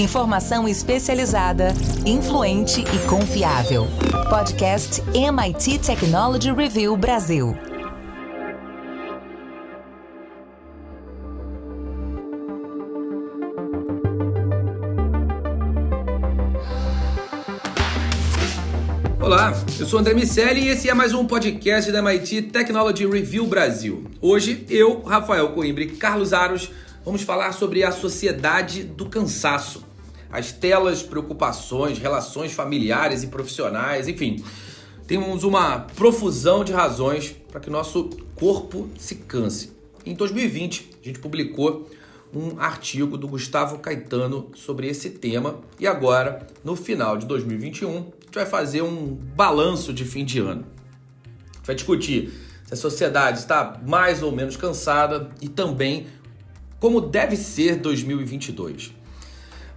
Informação especializada, influente e confiável. Podcast MIT Technology Review Brasil. Olá, eu sou André Miceli e esse é mais um podcast da MIT Technology Review Brasil. Hoje, eu, Rafael Coimbra e Carlos Aros vamos falar sobre a sociedade do cansaço. As telas, preocupações, relações familiares e profissionais, enfim. Temos uma profusão de razões para que nosso corpo se canse. Em 2020, a gente publicou um artigo do Gustavo Caetano sobre esse tema e agora, no final de 2021, gente vai fazer um balanço de fim de ano. A gente vai discutir se a sociedade está mais ou menos cansada e também como deve ser 2022.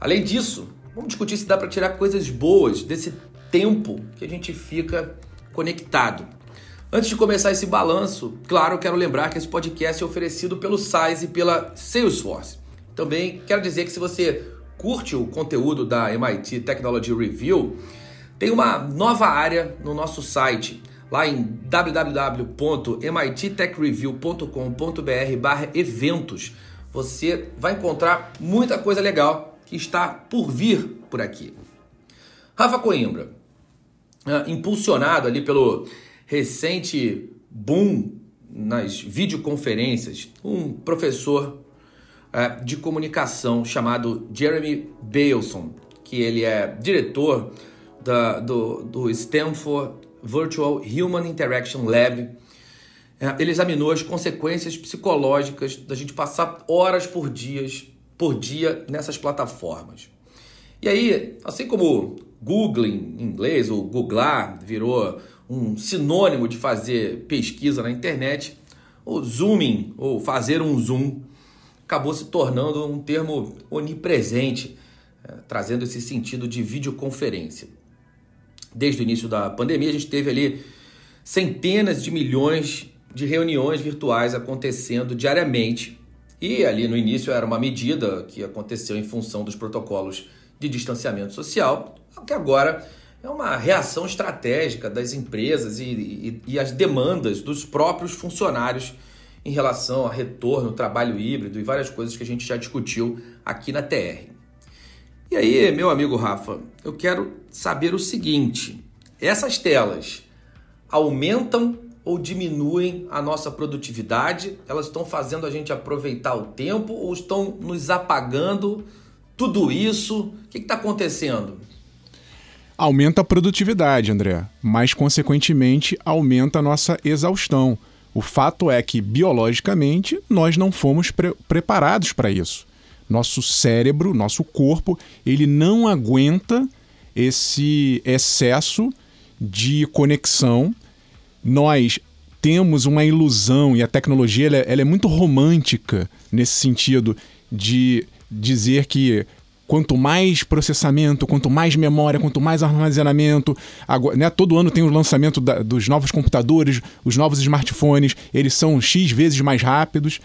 Além disso, vamos discutir se dá para tirar coisas boas desse tempo que a gente fica conectado. Antes de começar esse balanço, claro, quero lembrar que esse podcast é oferecido pelo Size e pela Salesforce. Também quero dizer que se você curte o conteúdo da MIT Technology Review, tem uma nova área no nosso site, lá em www.mittechreview.com.br/eventos. Você vai encontrar muita coisa legal que está por vir por aqui. Rafa Coimbra, ah, impulsionado ali pelo recente boom nas videoconferências, um professor ah, de comunicação chamado Jeremy Bailson, que ele é diretor da, do, do Stanford Virtual Human Interaction Lab. É, ele examinou as consequências psicológicas da gente passar horas por, dias, por dia nessas plataformas. E aí, assim como Googling em inglês, ou googlar, virou um sinônimo de fazer pesquisa na internet, o zooming, ou fazer um zoom, acabou se tornando um termo onipresente, é, trazendo esse sentido de videoconferência desde o início da pandemia, a gente teve ali centenas de milhões de reuniões virtuais acontecendo diariamente. E ali no início era uma medida que aconteceu em função dos protocolos de distanciamento social, que agora é uma reação estratégica das empresas e, e, e as demandas dos próprios funcionários em relação a retorno, trabalho híbrido e várias coisas que a gente já discutiu aqui na TR. E aí, meu amigo Rafa, eu quero saber o seguinte: essas telas aumentam ou diminuem a nossa produtividade? Elas estão fazendo a gente aproveitar o tempo ou estão nos apagando? Tudo isso, o que está acontecendo? Aumenta a produtividade, André, mas consequentemente aumenta a nossa exaustão. O fato é que, biologicamente, nós não fomos pre preparados para isso. Nosso cérebro, nosso corpo, ele não aguenta esse excesso de conexão. Nós temos uma ilusão, e a tecnologia ela, é, ela é muito romântica nesse sentido de dizer que quanto mais processamento, quanto mais memória, quanto mais armazenamento. Agora, né, todo ano tem o lançamento da, dos novos computadores, os novos smartphones, eles são X vezes mais rápidos.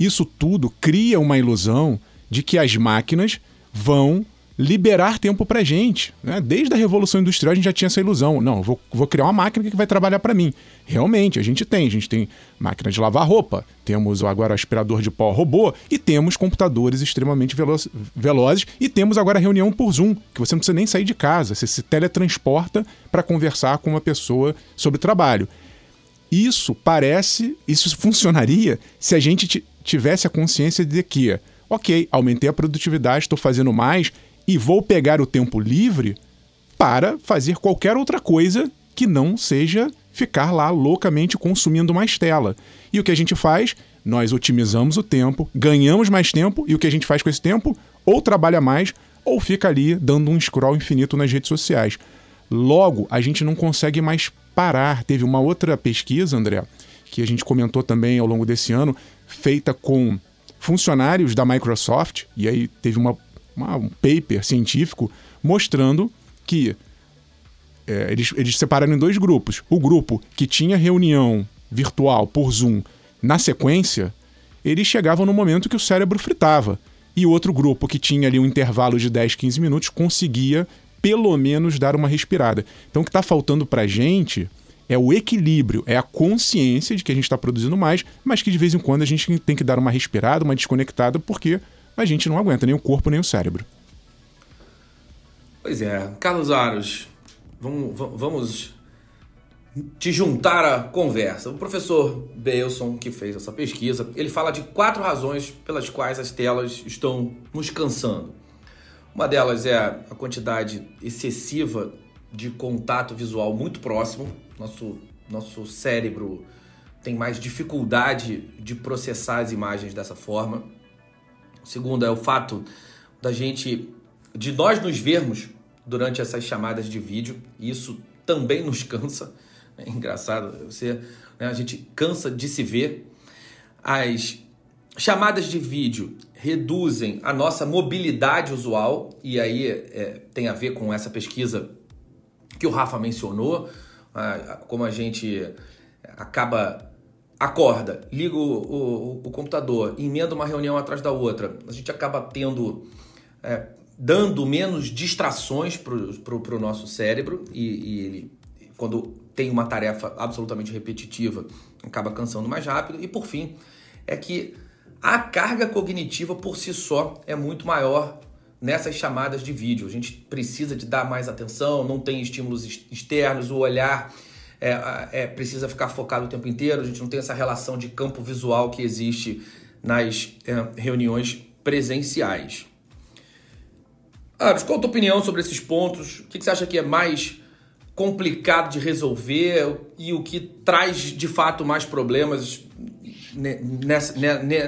Isso tudo cria uma ilusão de que as máquinas vão liberar tempo para gente. Né? Desde a Revolução Industrial a gente já tinha essa ilusão. Não, vou, vou criar uma máquina que vai trabalhar para mim. Realmente, a gente tem. A gente tem máquina de lavar roupa, temos agora aspirador de pó robô e temos computadores extremamente velo velozes e temos agora reunião por Zoom, que você não precisa nem sair de casa, você se teletransporta para conversar com uma pessoa sobre trabalho. Isso parece, isso funcionaria se a gente tivesse a consciência de que ok, aumentei a produtividade, estou fazendo mais e vou pegar o tempo livre para fazer qualquer outra coisa que não seja ficar lá loucamente consumindo mais tela. E o que a gente faz? Nós otimizamos o tempo, ganhamos mais tempo e o que a gente faz com esse tempo? Ou trabalha mais ou fica ali dando um scroll infinito nas redes sociais. Logo, a gente não consegue mais parar. Teve uma outra pesquisa, André, que a gente comentou também ao longo desse ano, feita com funcionários da Microsoft, e aí teve uma, uma um paper científico mostrando que é, eles, eles separaram em dois grupos. O grupo que tinha reunião virtual por Zoom na sequência, eles chegavam no momento que o cérebro fritava. e outro grupo que tinha ali um intervalo de 10, 15 minutos conseguia pelo menos dar uma respirada. Então o que está faltando para a gente é o equilíbrio, é a consciência de que a gente está produzindo mais, mas que de vez em quando a gente tem que dar uma respirada, uma desconectada, porque a gente não aguenta nem o corpo nem o cérebro. Pois é, Carlos Aros, vamos, vamos te juntar à conversa. O professor Belson, que fez essa pesquisa, ele fala de quatro razões pelas quais as telas estão nos cansando. Uma delas é a quantidade excessiva de contato visual muito próximo. Nosso, nosso cérebro tem mais dificuldade de processar as imagens dessa forma. Segundo é o fato da gente, de nós nos vermos durante essas chamadas de vídeo. Isso também nos cansa. É engraçado, você, né, a gente cansa de se ver. As chamadas de vídeo reduzem a nossa mobilidade usual, e aí é, tem a ver com essa pesquisa que o Rafa mencionou, como a gente acaba acorda, liga o, o, o, computador, emenda uma reunião atrás da outra, a gente acaba tendo é, dando menos distrações para o nosso cérebro e, e, ele quando tem uma tarefa absolutamente repetitiva acaba cansando mais rápido e por fim é que a carga cognitiva por si só é muito maior nessas chamadas de vídeo. A gente precisa de dar mais atenção, não tem estímulos externos, o olhar é, é, precisa ficar focado o tempo inteiro, a gente não tem essa relação de campo visual que existe nas é, reuniões presenciais. Aros, qual a tua opinião sobre esses pontos? O que você acha que é mais complicado de resolver e o que traz de fato mais problemas nesse,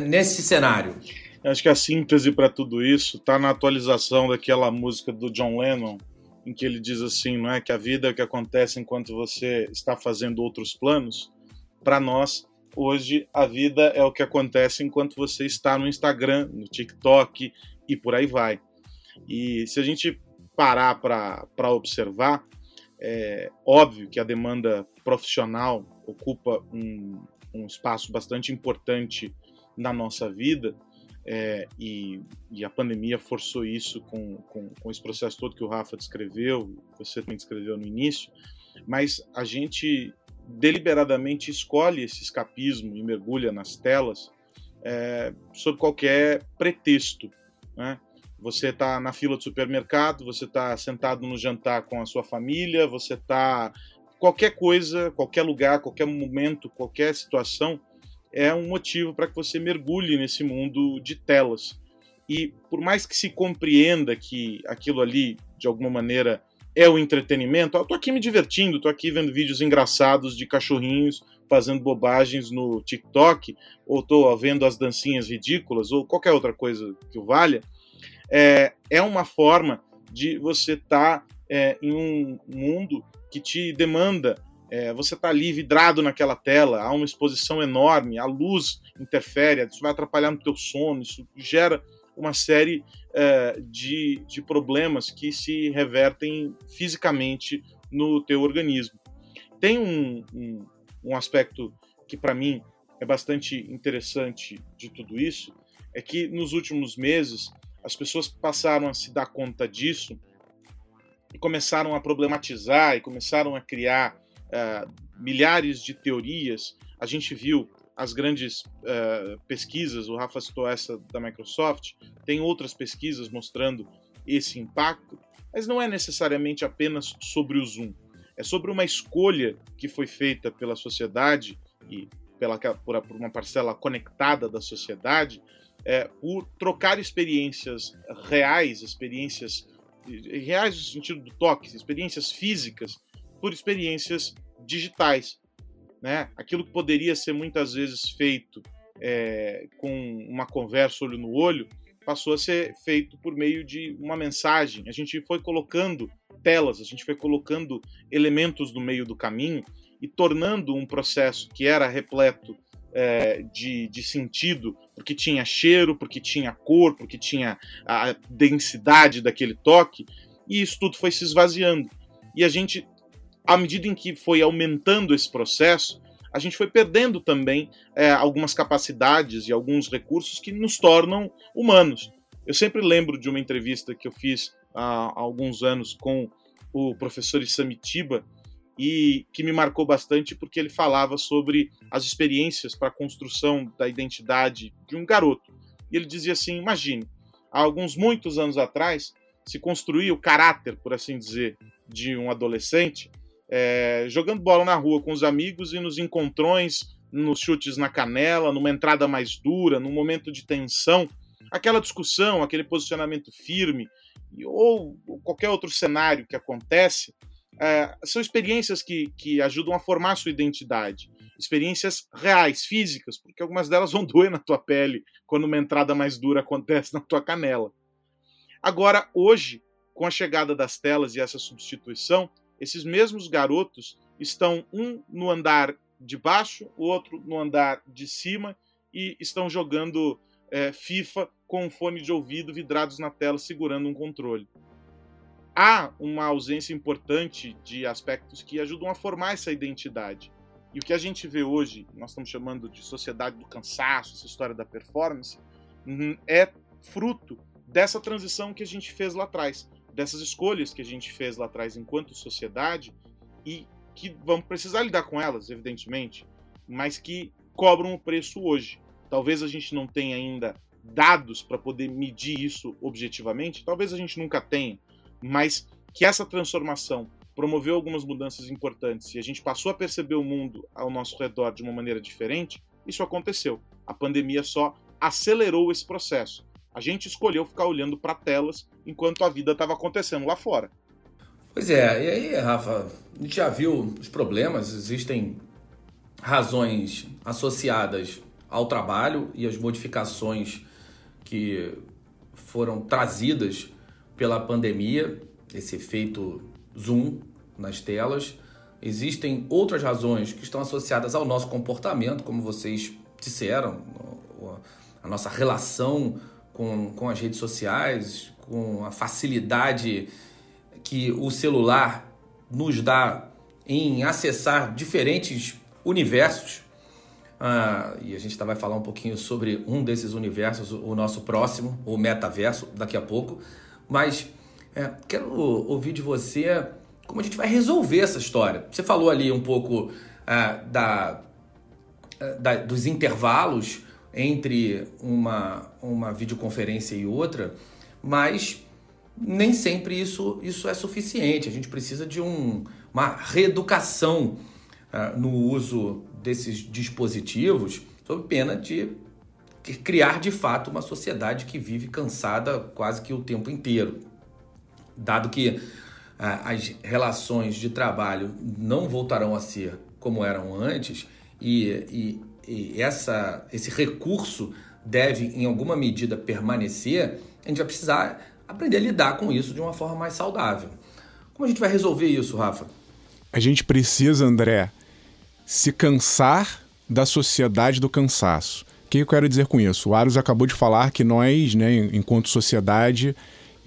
nesse cenário? Acho que a síntese para tudo isso está na atualização daquela música do John Lennon, em que ele diz assim, não é que a vida é o que acontece enquanto você está fazendo outros planos. Para nós, hoje a vida é o que acontece enquanto você está no Instagram, no TikTok e por aí vai. E se a gente parar para observar, é óbvio que a demanda profissional ocupa um, um espaço bastante importante na nossa vida, é, e, e, a pandemia forçou isso com, com, com, esse processo todo que o Rafa descreveu, você também descreveu no início, mas a gente deliberadamente escolhe esse escapismo e mergulha nas telas é, sob qualquer pretexto. Né? Você está na fila do supermercado, você está sentado no jantar com a sua família, você está qualquer coisa, qualquer lugar, qualquer momento, qualquer situação é um motivo para que você mergulhe nesse mundo de telas. E por mais que se compreenda que aquilo ali, de alguma maneira, é o entretenimento, eu tô aqui me divertindo, tô aqui vendo vídeos engraçados de cachorrinhos fazendo bobagens no TikTok, ou tô vendo as dancinhas ridículas, ou qualquer outra coisa que o valha, é, é uma forma de você estar tá, é, em um mundo que te demanda é, você está ali vidrado naquela tela, há uma exposição enorme, a luz interfere, isso vai atrapalhar no teu sono, isso gera uma série é, de, de problemas que se revertem fisicamente no teu organismo. Tem um, um, um aspecto que para mim é bastante interessante de tudo isso, é que nos últimos meses as pessoas passaram a se dar conta disso e começaram a problematizar e começaram a criar uh, milhares de teorias. A gente viu as grandes uh, pesquisas, o Rafa citou essa da Microsoft, tem outras pesquisas mostrando esse impacto, mas não é necessariamente apenas sobre o Zoom. É sobre uma escolha que foi feita pela sociedade e pela, por, por uma parcela conectada da sociedade é, por trocar experiências reais, experiências reais no sentido do toque, experiências físicas, por experiências digitais. Né? Aquilo que poderia ser muitas vezes feito é, com uma conversa olho no olho, passou a ser feito por meio de uma mensagem. A gente foi colocando telas, a gente foi colocando elementos no meio do caminho e tornando um processo que era repleto é, de, de sentido, porque tinha cheiro, porque tinha cor, porque tinha a densidade daquele toque, e isso tudo foi se esvaziando. E a gente à medida em que foi aumentando esse processo, a gente foi perdendo também é, algumas capacidades e alguns recursos que nos tornam humanos. Eu sempre lembro de uma entrevista que eu fiz há alguns anos com o professor Isamitiba e que me marcou bastante porque ele falava sobre as experiências para a construção da identidade de um garoto. E ele dizia assim: imagine, há alguns muitos anos atrás, se construía o caráter, por assim dizer, de um adolescente é, jogando bola na rua com os amigos e nos encontrões, nos chutes na canela, numa entrada mais dura, num momento de tensão, aquela discussão, aquele posicionamento firme, ou qualquer outro cenário que acontece, é, são experiências que, que ajudam a formar a sua identidade. Experiências reais, físicas, porque algumas delas vão doer na tua pele quando uma entrada mais dura acontece na tua canela. Agora, hoje, com a chegada das telas e essa substituição, esses mesmos garotos estão um no andar de baixo, o outro no andar de cima e estão jogando é, FIFA com um fone de ouvido vidrados na tela segurando um controle. Há uma ausência importante de aspectos que ajudam a formar essa identidade. E o que a gente vê hoje, nós estamos chamando de sociedade do cansaço, essa história da performance, uhum, é fruto dessa transição que a gente fez lá atrás dessas escolhas que a gente fez lá atrás enquanto sociedade e que vamos precisar lidar com elas, evidentemente, mas que cobram o preço hoje. Talvez a gente não tenha ainda dados para poder medir isso objetivamente, talvez a gente nunca tenha, mas que essa transformação promoveu algumas mudanças importantes e a gente passou a perceber o mundo ao nosso redor de uma maneira diferente, isso aconteceu. A pandemia só acelerou esse processo. A gente escolheu ficar olhando para telas enquanto a vida estava acontecendo lá fora. Pois é, e aí, Rafa, a gente já viu os problemas, existem razões associadas ao trabalho e as modificações que foram trazidas pela pandemia, esse efeito zoom nas telas. Existem outras razões que estão associadas ao nosso comportamento, como vocês disseram, a nossa relação com, com as redes sociais, com a facilidade que o celular nos dá em acessar diferentes universos. Ah, e a gente vai falar um pouquinho sobre um desses universos, o nosso próximo, o metaverso, daqui a pouco. Mas é, quero ouvir de você como a gente vai resolver essa história. Você falou ali um pouco ah, da, da, dos intervalos entre uma, uma videoconferência e outra, mas nem sempre isso, isso é suficiente. A gente precisa de um, uma reeducação uh, no uso desses dispositivos, sob pena de criar de fato uma sociedade que vive cansada quase que o tempo inteiro. Dado que uh, as relações de trabalho não voltarão a ser como eram antes, e, e e essa, esse recurso deve, em alguma medida, permanecer, a gente vai precisar aprender a lidar com isso de uma forma mais saudável. Como a gente vai resolver isso, Rafa? A gente precisa, André, se cansar da sociedade do cansaço. O que eu quero dizer com isso? O Aros acabou de falar que nós, né, enquanto sociedade,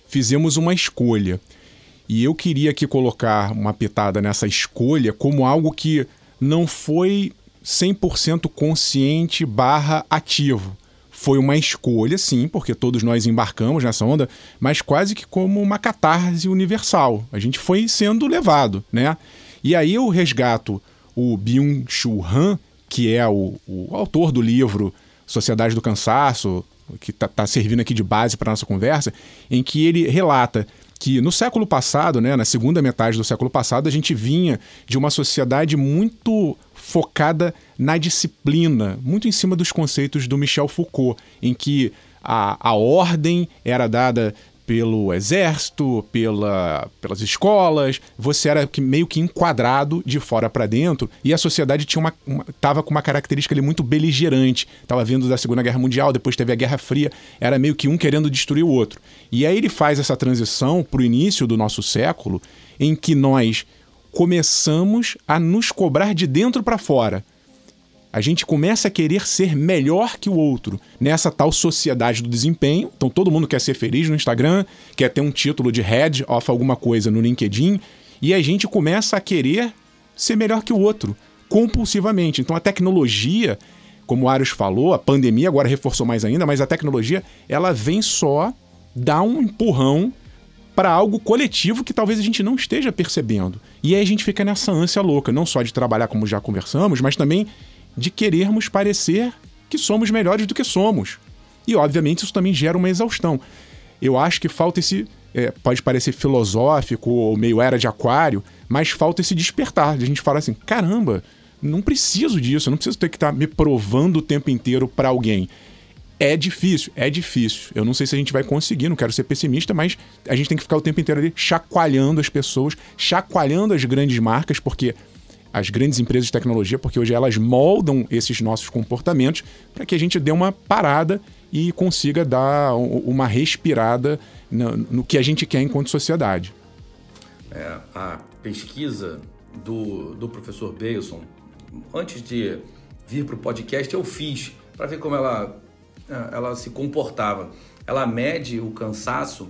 fizemos uma escolha. E eu queria aqui colocar uma pitada nessa escolha como algo que não foi 100% consciente barra ativo. Foi uma escolha, sim, porque todos nós embarcamos nessa onda, mas quase que como uma catarse universal. A gente foi sendo levado, né? E aí eu resgato o Byung-Chul Han, que é o, o, autor do livro Sociedade do Cansaço, que está tá servindo aqui de base para nossa conversa, em que ele relata que no século passado, né, na segunda metade do século passado, a gente vinha de uma sociedade muito focada na disciplina, muito em cima dos conceitos do Michel Foucault, em que a, a ordem era dada pelo exército, pela, pelas escolas, você era meio que enquadrado de fora para dentro e a sociedade tinha uma, uma tava com uma característica ali muito beligerante, estava vindo da Segunda Guerra Mundial, depois teve a Guerra Fria, era meio que um querendo destruir o outro. E aí ele faz essa transição para o início do nosso século, em que nós começamos a nos cobrar de dentro para fora a gente começa a querer ser melhor que o outro nessa tal sociedade do desempenho. Então todo mundo quer ser feliz no Instagram, quer ter um título de head of alguma coisa no LinkedIn, e a gente começa a querer ser melhor que o outro, compulsivamente. Então a tecnologia, como o Arius falou, a pandemia agora reforçou mais ainda, mas a tecnologia ela vem só dá um empurrão para algo coletivo que talvez a gente não esteja percebendo. E aí a gente fica nessa ânsia louca, não só de trabalhar como já conversamos, mas também de querermos parecer que somos melhores do que somos. E obviamente isso também gera uma exaustão. Eu acho que falta esse. É, pode parecer filosófico ou meio era de aquário, mas falta esse despertar, de a gente falar assim: caramba, não preciso disso, eu não preciso ter que estar tá me provando o tempo inteiro para alguém. É difícil, é difícil. Eu não sei se a gente vai conseguir, não quero ser pessimista, mas a gente tem que ficar o tempo inteiro ali chacoalhando as pessoas, chacoalhando as grandes marcas, porque as grandes empresas de tecnologia, porque hoje elas moldam esses nossos comportamentos para que a gente dê uma parada e consiga dar uma respirada no, no que a gente quer enquanto sociedade. É, a pesquisa do, do professor Bailson, antes de vir para o podcast, eu fiz para ver como ela é, ela se comportava. Ela mede o cansaço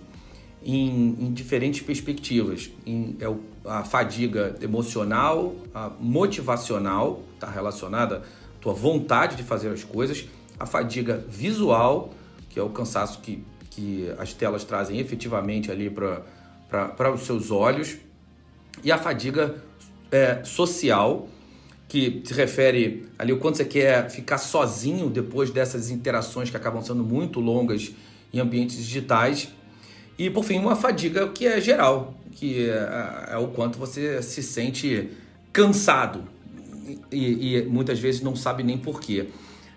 em, em diferentes perspectivas. Em, é o, a fadiga emocional, a motivacional, está relacionada à tua vontade de fazer as coisas, a fadiga visual, que é o cansaço que, que as telas trazem efetivamente ali para os seus olhos, e a fadiga é, social, que se refere ali o quanto você quer ficar sozinho depois dessas interações que acabam sendo muito longas em ambientes digitais. E por fim, uma fadiga que é geral, que é, é o quanto você se sente cansado e, e, muitas vezes não sabe nem porquê.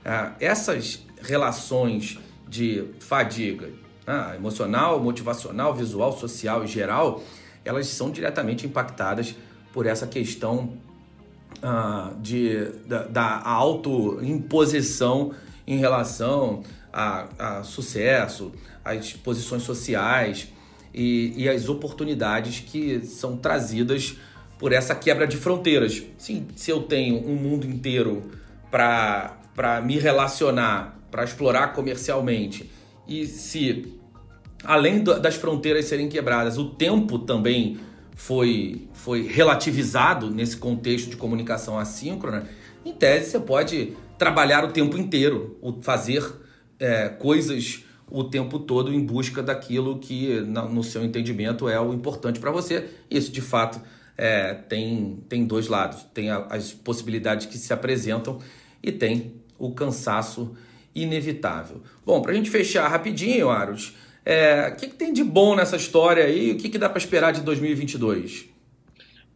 É, essas relações de fadiga ah, emocional, motivacional, visual, social e geral, elas são diretamente impactadas por essa questão uh, de, da, da autoimposição em relação a, a, sucesso, às posições sociais e, e as oportunidades que são trazidas por essa quebra de fronteiras. Sim, se eu tenho um mundo inteiro para me relacionar, para explorar comercialmente, e se além das fronteiras serem quebradas, o tempo também foi, foi relativizado nesse contexto de comunicação assíncrona, em tese você pode trabalhar o tempo inteiro, fazer é, coisas o tempo todo em busca daquilo que, no seu entendimento, é o importante para você. Isso, de fato, é, tem, tem dois lados. Tem as possibilidades que se apresentam e tem o cansaço inevitável. Bom, para a gente fechar rapidinho, Aros, é, o que, que, tem de bom nessa história aí? O que, que dá para esperar de 2022?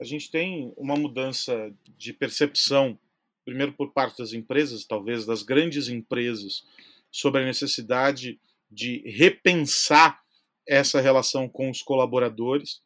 A gente tem uma mudança de percepção, primeiro por parte das empresas, talvez das grandes empresas, sobre a necessidade de repensar essa relação com os colaboradores.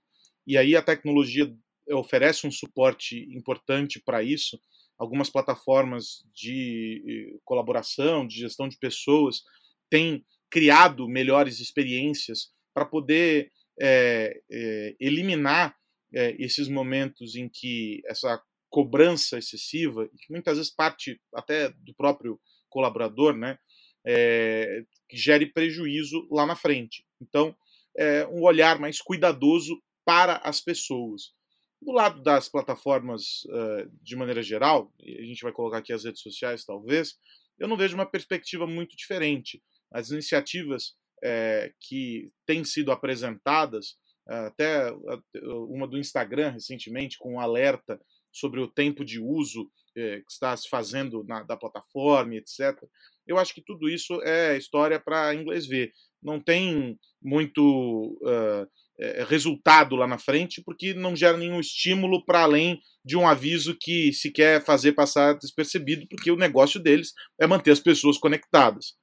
E aí a tecnologia oferece um suporte importante para isso. Algumas plataformas de eh, colaboração, de gestão de pessoas, têm criado melhores experiências para poder é, é, eliminar é, esses momentos em que essa cobrança excessiva, que muitas vezes parte até do próprio colaborador, né, é, gere prejuízo lá na frente. Então, é um olhar mais cuidadoso para as pessoas. Do lado das plataformas, uh, de maneira geral, a gente vai colocar aqui as redes sociais, talvez, eu não vejo uma perspectiva muito diferente as iniciativas é, que têm sido apresentadas, até uma do Instagram recentemente, com um alerta sobre o tempo de uso é, que está se fazendo na, da plataforma, etc. Eu acho que tudo isso é história para inglês ver. Não tem muito uh, resultado lá na frente, porque não gera nenhum estímulo para além de um aviso que se quer fazer passar despercebido, porque o negócio deles é manter as pessoas conectadas.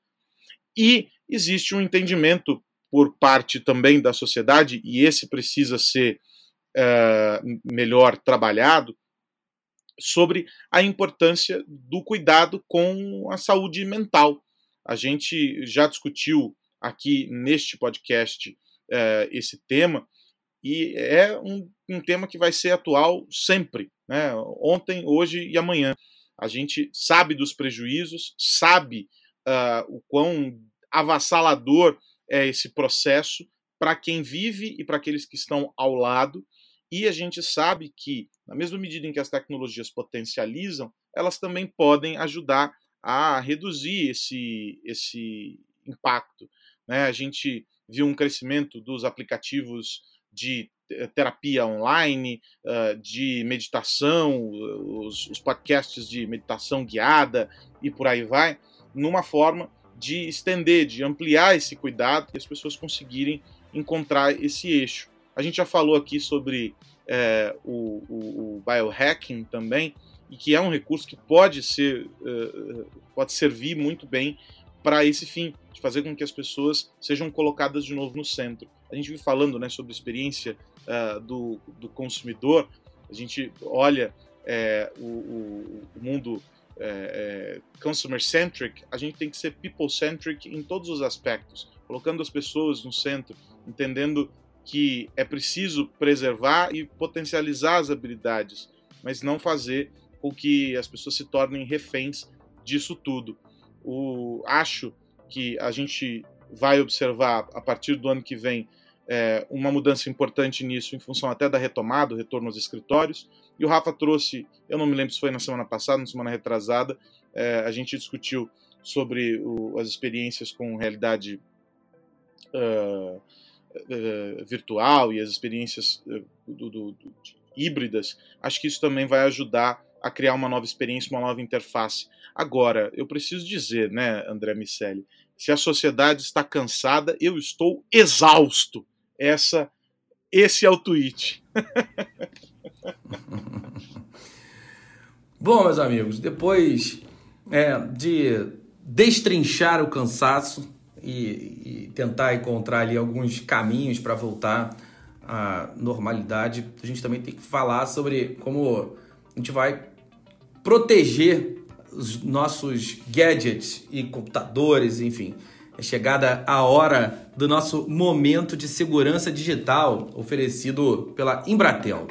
E existe um entendimento por parte também da sociedade, e esse precisa ser uh, melhor trabalhado, sobre a importância do cuidado com a saúde mental. A gente já discutiu aqui neste podcast uh, esse tema, e é um, um, tema que vai ser atual sempre, né? ontem, hoje e amanhã. A gente sabe dos prejuízos, sabe uh, o quão avassalador é esse processo para quem vive e para aqueles que estão ao lado. E a gente sabe que, na mesma medida em que as tecnologias potencializam, elas também podem ajudar a reduzir esse, esse impacto. Né? A gente viu um crescimento dos aplicativos de terapia online, de meditação, os, os podcasts de meditação guiada e por aí vai, numa forma de estender, de ampliar esse cuidado e as pessoas conseguirem encontrar esse eixo. A gente já falou aqui sobre é, o, o, o, biohacking também, e que é um recurso que pode ser uh, pode servir muito bem para esse fim, de fazer com que as pessoas sejam colocadas de novo no centro. A gente vem falando né, sobre a experiência uh, do, do consumidor, a gente olha é, o, o, o, mundo é, é, consumer-centric, a gente tem que ser people-centric em todos os aspectos, colocando as pessoas no centro, entendendo que é preciso preservar e potencializar as habilidades, mas não fazer com que as pessoas se tornem reféns disso tudo. O, acho que a gente vai observar a partir do ano que vem é, uma mudança importante nisso, em função até da retomada, o retorno aos escritórios. E o Rafa trouxe, eu não me lembro se foi na semana passada, na semana retrasada, é, a gente discutiu sobre o, as experiências com realidade uh, virtual e as experiências uh, do, do, do, híbridas. Acho que isso também vai ajudar a criar uma nova experiência, uma nova interface. Agora, eu preciso dizer, né, André Miceli, se a sociedade está cansada, eu estou exausto. Essa, esse é o tweet. Bom, meus amigos, depois é, de destrinchar o cansaço e, e tentar encontrar ali alguns caminhos para voltar à normalidade, a gente também tem que falar sobre como a gente vai proteger os nossos gadgets e computadores, enfim. É chegada a hora do nosso momento de segurança digital oferecido pela Embratel.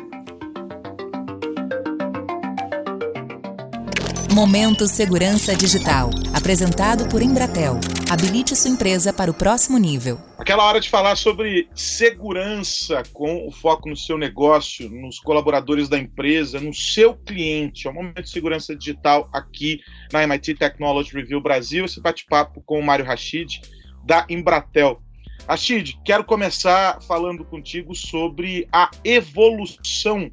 Momento Segurança Digital, apresentado por Embratel. Habilite sua empresa para o próximo nível. Aquela hora de falar sobre segurança com o foco no seu negócio, nos colaboradores da empresa, no seu cliente. É o momento de segurança digital aqui na MIT Technology Review Brasil. Esse bate-papo com o Mário Rachid, da Embratel. Rachid, quero começar falando contigo sobre a evolução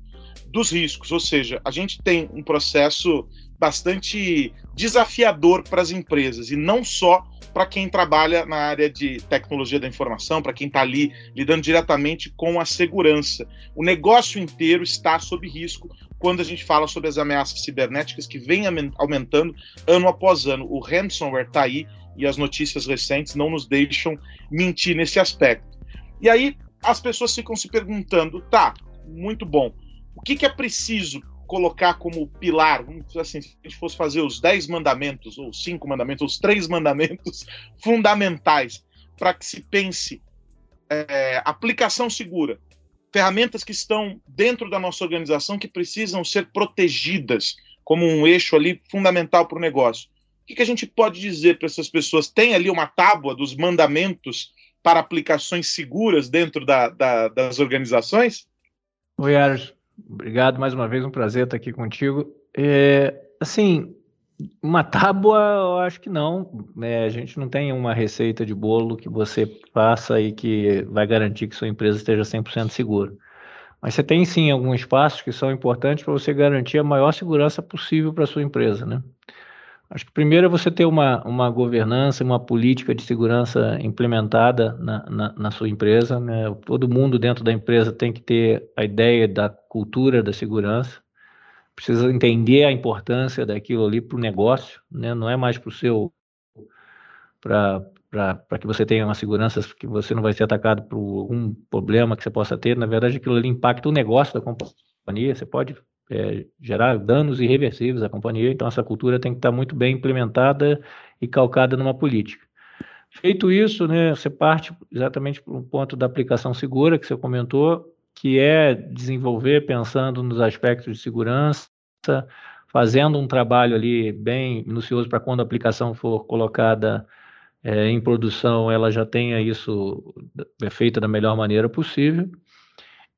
dos riscos, ou seja, a gente tem um processo bastante desafiador para as empresas e não só para quem trabalha na área de tecnologia da informação, para quem está ali lidando diretamente com a segurança. O negócio inteiro está sob risco quando a gente fala sobre as ameaças cibernéticas que vêm aumentando ano após ano. O ransomware está aí e as notícias recentes não nos deixam mentir nesse aspecto. E aí as pessoas ficam se perguntando, tá, muito bom, o que, que é preciso colocar como pilar, assim, se a gente fosse fazer os dez mandamentos, ou cinco mandamentos, os três mandamentos fundamentais para que se pense é, aplicação segura, ferramentas que estão dentro da nossa organização que precisam ser protegidas como um eixo ali fundamental para o negócio. O que, que a gente pode dizer para essas pessoas? Tem ali uma tábua dos mandamentos para aplicações seguras dentro da, da, das organizações? Oi, Aros. Obrigado mais uma vez, um prazer estar aqui contigo. É, assim, uma tábua, eu acho que não. É, a gente não tem uma receita de bolo que você faça e que vai garantir que sua empresa esteja 100% segura. Mas você tem sim alguns passos que são importantes para você garantir a maior segurança possível para sua empresa, né? Acho que primeiro é você ter uma, uma governança, uma política de segurança implementada na, na, na, sua empresa. Né? Todo mundo dentro da empresa tem que ter a ideia da cultura da segurança, precisa entender a importância daquilo ali para o negócio, né? não é mais para o seu. para que você tenha uma segurança, que você não vai ser atacado por algum problema que você possa ter. Na verdade, aquilo ali impacta o negócio da companhia. Você pode é, gerar danos irreversíveis à companhia. Então, essa cultura tem que estar muito bem implementada e calcada numa política. Feito isso, né, você parte exatamente para um ponto da aplicação segura que você comentou, que é desenvolver pensando nos aspectos de segurança, fazendo um trabalho ali bem minucioso para quando a aplicação for colocada é, em produção, ela já tenha isso é, feita da melhor maneira possível.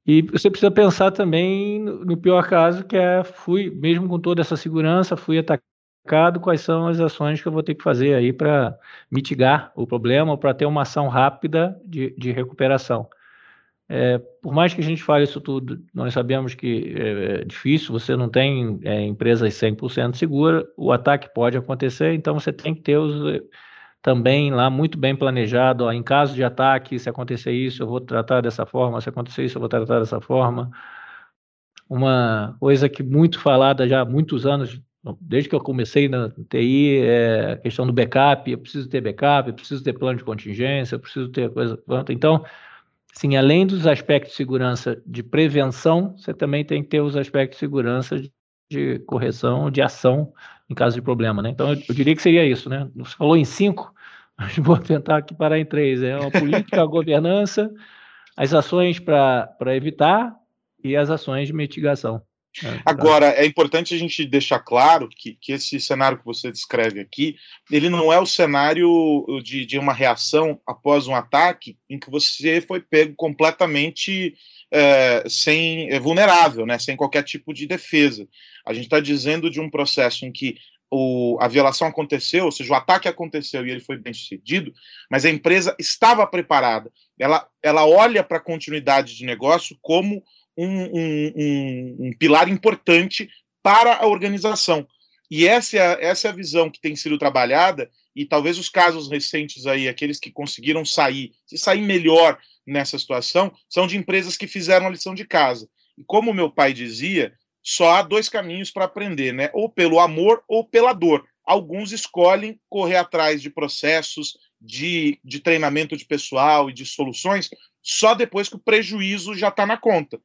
E você precisa pensar também no pior caso, que é fui, mesmo com toda essa segurança, fui atacado quais são as ações que eu vou ter que fazer aí para mitigar o problema ou para ter uma ação rápida de, de recuperação. É, por mais que a gente fale isso tudo, nós sabemos que é, é difícil, você não tem é, empresas 100% segura, o ataque pode acontecer, então você tem que ter os, também lá muito bem planejado, ó, em caso de ataque, se acontecer isso, eu vou tratar dessa forma, se acontecer isso, eu vou tratar dessa forma. Uma coisa que muito falada já há muitos anos, desde que eu comecei na TI, é a questão do backup, eu preciso ter backup, eu preciso ter plano de contingência, eu preciso ter coisa... Então, Sim, além dos aspectos de segurança de prevenção, você também tem que ter os aspectos de segurança de, de correção, de ação em caso de problema, né? Então, eu, eu, diria que seria isso, né? Você falou em cinco, mas vou tentar aqui parar em três. É a política, a governança, as ações para evitar e as ações de mitigação. É, tá. Agora, é importante a gente deixar claro que, que esse cenário que você descreve aqui, ele não é o cenário de, de uma reação após um ataque em que você foi pego completamente é, sem é, vulnerável, né, sem qualquer tipo de defesa. A gente está dizendo de um processo em que o, a violação aconteceu, ou seja, o ataque aconteceu e ele foi bem sucedido, mas a empresa estava preparada. Ela, ela olha para a continuidade de negócio como um, um, um, um pilar importante para a organização. E essa é, a, essa é a visão que tem sido trabalhada, e talvez os casos recentes aí, aqueles que conseguiram sair, se sair melhor nessa situação, são de empresas que fizeram a lição de casa. E como meu pai dizia, só há dois caminhos para aprender, né? Ou pelo amor ou pela dor. Alguns escolhem correr atrás de processos, de, de treinamento de pessoal e de soluções, só depois que o prejuízo já está na conta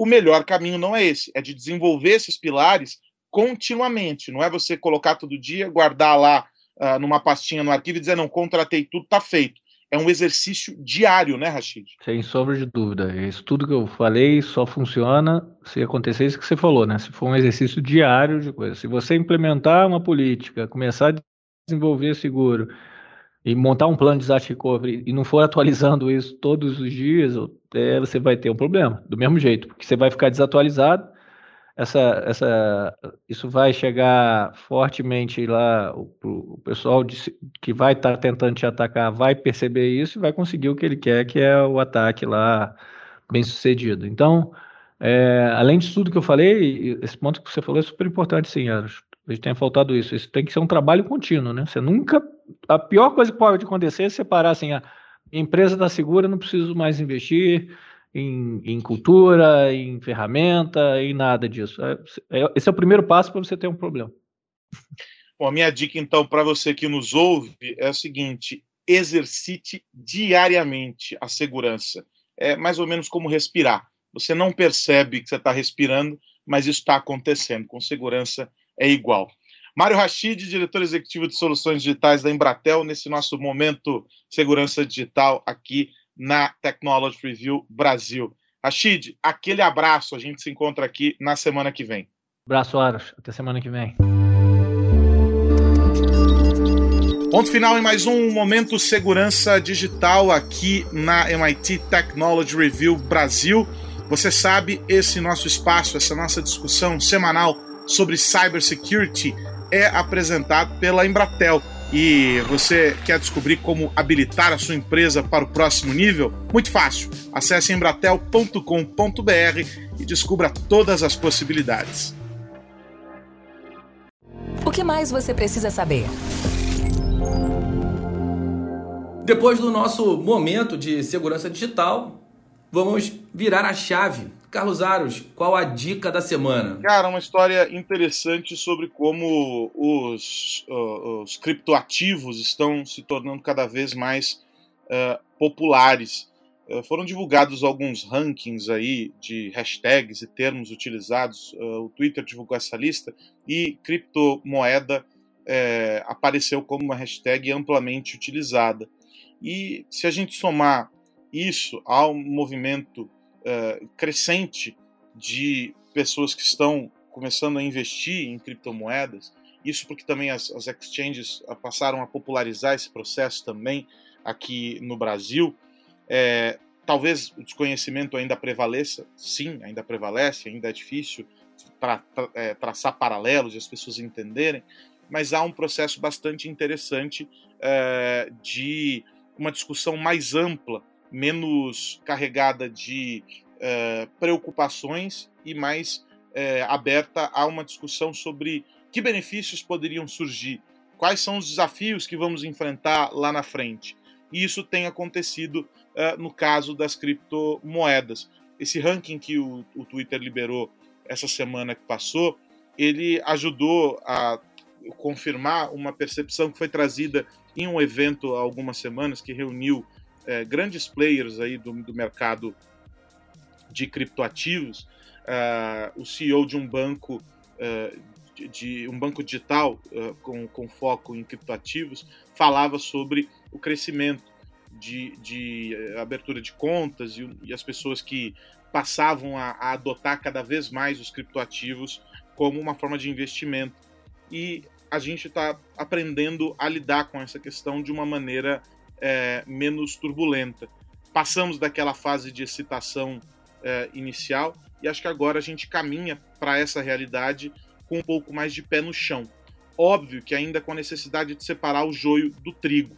o melhor caminho não é esse, é de desenvolver esses pilares continuamente, não é você colocar todo dia, guardar lá uh, numa pastinha no arquivo e dizer, não, contratei tudo, está feito. É um exercício diário, né, Rachid? Sem sombra de dúvida. Isso tudo que eu falei só funciona se acontecer isso que você falou, né? Se for um exercício diário de coisa. Se você implementar uma política, começar a desenvolver seguro, e montar um plano de disaster recovery e não for atualizando isso todos os dias, é, você vai ter um problema, do mesmo jeito, porque você vai ficar desatualizado, essa, essa, isso vai chegar fortemente lá, o, o pessoal de, que vai estar tá tentando te atacar vai perceber isso e vai conseguir o que ele quer, que é o ataque lá bem sucedido. Então, é, além disso tudo que eu falei, esse ponto que você falou é super importante, sim, Aros. A gente tem faltado isso. Isso tem que ser um trabalho contínuo, né? Você nunca. A pior coisa que pode acontecer é separar assim, a empresa está segura, não preciso mais investir em, em, cultura, em ferramenta, em nada disso. É, é, esse é o primeiro passo para você ter um problema. Bom, a minha dica, então, para você que nos ouve é o seguinte: exercite diariamente a segurança. É mais ou menos como respirar. Você não percebe que você está respirando, mas isso está acontecendo. Com segurança, é igual. Mário Rachid, diretor executivo de soluções digitais da Embratel, nesse nosso momento segurança digital aqui na Technology Review Brasil. Rachid, aquele abraço, a gente se encontra aqui na semana que vem. Abraço, Aros, até semana que vem. Ponto final em mais um momento segurança digital aqui na MIT Technology Review Brasil. Você sabe, esse nosso espaço, essa nossa discussão semanal sobre cybersecurity é apresentado pela Embratel. E você quer descobrir como habilitar a sua empresa para o próximo nível? Muito fácil. Acesse embratel.com.br e descubra todas as possibilidades. O que mais você precisa saber? Depois do nosso momento de segurança digital, vamos virar a chave Carlos Aros, qual a dica da semana? Cara, uma história interessante sobre como os, uh, os criptoativos estão se tornando cada vez mais uh, populares. Uh, foram divulgados alguns rankings aí de hashtags e termos utilizados. o Twitter divulgou essa lista e criptomoeda é, apareceu como uma hashtag amplamente utilizada. E se a gente somar isso ao movimento uh, crescente de pessoas que estão começando a investir em criptomoedas. Isso porque também as, as exchanges ah, passaram a popularizar esse processo também aqui no Brasil. É, talvez o desconhecimento ainda prevaleça, sim, ainda prevalece, ainda é difícil é, traçar paralelos e as pessoas entenderem, mas há um processo bastante interessante é, de uma discussão mais ampla, menos carregada de é, preocupações e mais é, aberta a uma discussão sobre que benefícios poderiam surgir, quais são os desafios que vamos enfrentar lá na frente. E isso tem acontecido uh, no caso das criptomoedas. Esse ranking que o, o Twitter liberou essa semana que passou, ele ajudou a confirmar uma percepção que foi trazida em um evento há algumas semanas que reuniu é, grandes players aí do, do mercado de criptoativos, uh, o CEO de um banco uh, de, de, um banco digital uh, com, com foco em criptoativos falava sobre o crescimento de, de abertura de contas e, e, as pessoas que passavam a, a adotar cada vez mais os criptoativos como uma forma de investimento. E a gente está aprendendo a lidar com essa questão de uma maneira é, menos turbulenta. Passamos daquela fase de excitação é, inicial e acho que agora a gente caminha para essa realidade com um pouco mais de pé no chão. Óbvio que ainda com a necessidade de separar o joio do trigo.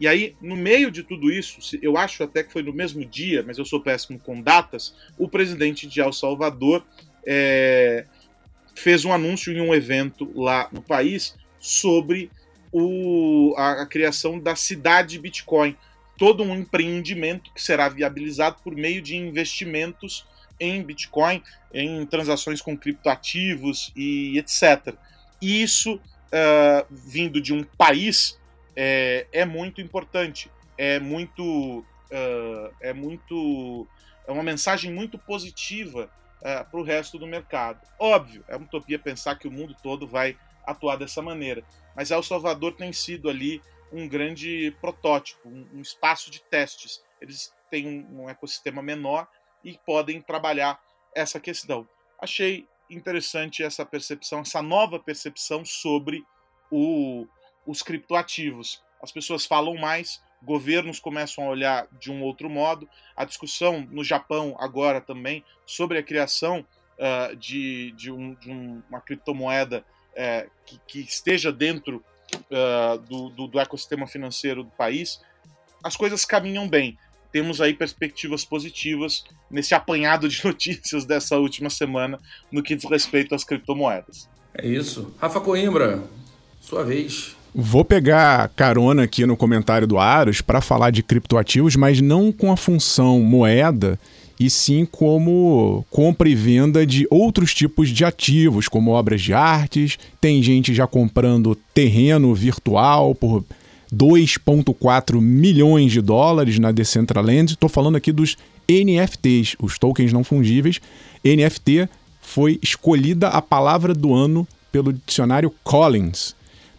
E aí, no meio de tudo isso, eu acho até que foi no mesmo dia, mas eu sou péssimo com datas, o presidente de El Salvador é, fez um anúncio em um evento lá no país sobre o, a, a criação da cidade Bitcoin. Todo um empreendimento que será viabilizado por meio de investimentos em Bitcoin, em transações com criptoativos e etc. E isso, uh, vindo de um país, é, é muito importante. É muito. Uh, é muito. É uma mensagem muito positiva uh, para o resto do mercado. Óbvio, é uma utopia pensar que o mundo todo vai atuar dessa maneira. Mas El Salvador tem sido ali um grande protótipo, um, espaço de testes. Eles têm um, ecossistema menor e podem trabalhar essa questão. Achei interessante essa percepção, essa nova percepção sobre o, os criptoativos. As pessoas falam mais, governos começam a olhar de um outro modo. A discussão no Japão agora também sobre a criação uh, de, de, um, de um, uma criptomoeda uh, que, que, esteja dentro uh, do, do, do ecossistema financeiro do país, as coisas caminham bem temos aí perspectivas positivas nesse apanhado de notícias dessa última semana no que diz respeito às criptomoedas. É isso. Rafa Coimbra, sua vez. Vou pegar carona aqui no comentário do Aros para falar de criptoativos, mas não com a função moeda, e sim como compra e venda de outros tipos de ativos, como obras de artes. Tem gente já comprando terreno virtual por 2,4 milhões de dólares na Decentraland. Estou falando aqui dos NFTs, os tokens não fungíveis. NFT foi escolhida a palavra do ano pelo dicionário Collins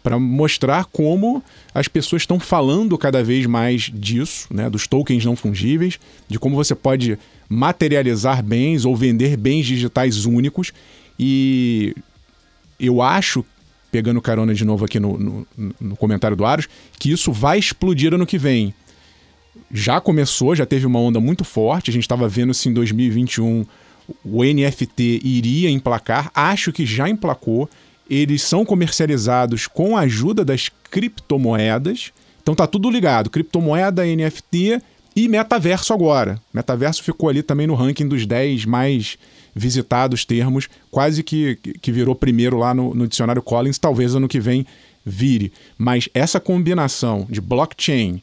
para mostrar como as pessoas estão falando cada vez mais disso, né, dos tokens não fungíveis, de como você pode materializar bens ou vender bens digitais únicos. E eu acho pegando carona de novo aqui no, no, no comentário do Aros, que isso vai explodir ano que vem. Já começou, já teve uma onda muito forte, a gente estava vendo se em 2021 o NFT iria emplacar, acho que já emplacou. Eles são comercializados com a ajuda das criptomoedas. Então tá tudo ligado, criptomoeda, NFT e metaverso agora. Metaverso ficou ali também no ranking dos 10 mais visitados termos, quase que, que virou primeiro lá no, no dicionário Collins, talvez ano que vem vire. Mas essa combinação de blockchain,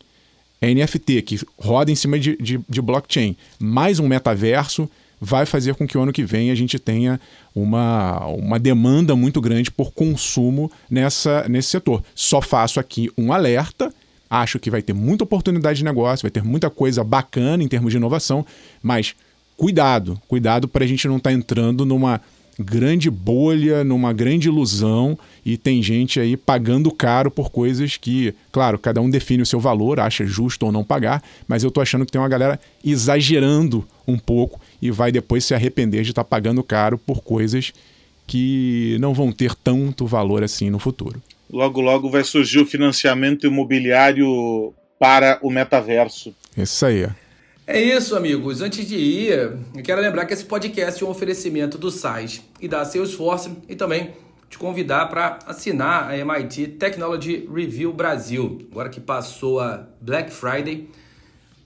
NFT, que roda em cima de, de, de blockchain, mais um metaverso, vai fazer com que o ano que vem a gente tenha uma, uma demanda muito grande por consumo nessa, nesse setor. Só faço aqui um alerta. Acho que vai ter muita oportunidade de negócio, vai ter muita coisa bacana em termos de inovação, mas cuidado, cuidado para a gente não estar tá entrando numa grande bolha, numa grande ilusão e tem gente aí pagando caro por coisas que, claro, cada um define o seu valor, acha justo ou não pagar, mas eu tô achando que tem uma galera exagerando um pouco e vai depois se arrepender de estar tá pagando caro por coisas que não vão ter tanto valor assim no futuro. Logo, logo vai surgir o financiamento imobiliário para o metaverso. Isso aí. É isso, amigos. Antes de ir, eu quero lembrar que esse podcast é um oferecimento do site e da Salesforce e também te convidar para assinar a MIT Technology Review Brasil. Agora que passou a Black Friday,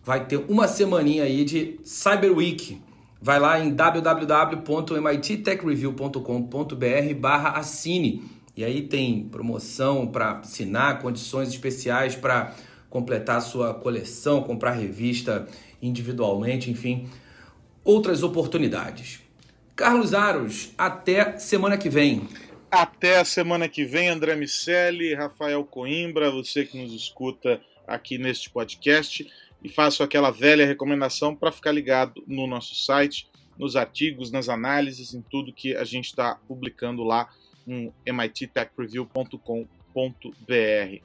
vai ter uma semaninha aí de Cyber Week. Vai lá em www.mittechreview.com.br barra assine. E aí tem promoção para assinar, condições especiais para completar a sua coleção, comprar revista individualmente, enfim, outras oportunidades. Carlos Aros, até semana que vem. Até a semana que vem, André Miceli, Rafael Coimbra, você que nos escuta aqui neste podcast. E faço aquela velha recomendação para ficar ligado no nosso site, nos artigos, nas análises, em tudo que a gente está publicando lá no mittechreview.com.br.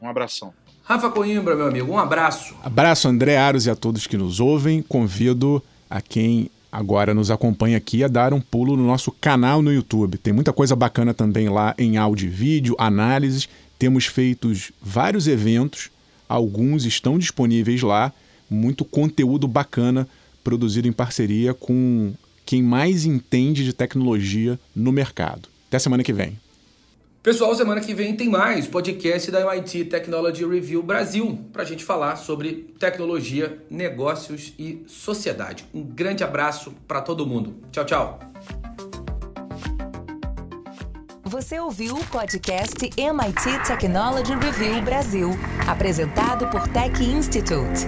Um abração. Rafa Coimbra, meu amigo, um abraço. Abraço, André Aros e a todos que nos ouvem. Convido a quem agora nos acompanha aqui a dar um pulo no nosso canal no YouTube. Tem muita coisa bacana também lá em áudio e vídeo, análises. Temos feito vários eventos, alguns estão disponíveis lá. Muito conteúdo bacana produzido em parceria com quem mais entende de tecnologia no mercado. Até semana que vem. Pessoal, semana que vem tem mais podcast da MIT Technology Review Brasil para a gente falar sobre tecnologia, negócios e sociedade. Um grande abraço para todo mundo. Tchau, tchau. Você ouviu o podcast MIT Technology Review Brasil, apresentado por Tech Institute.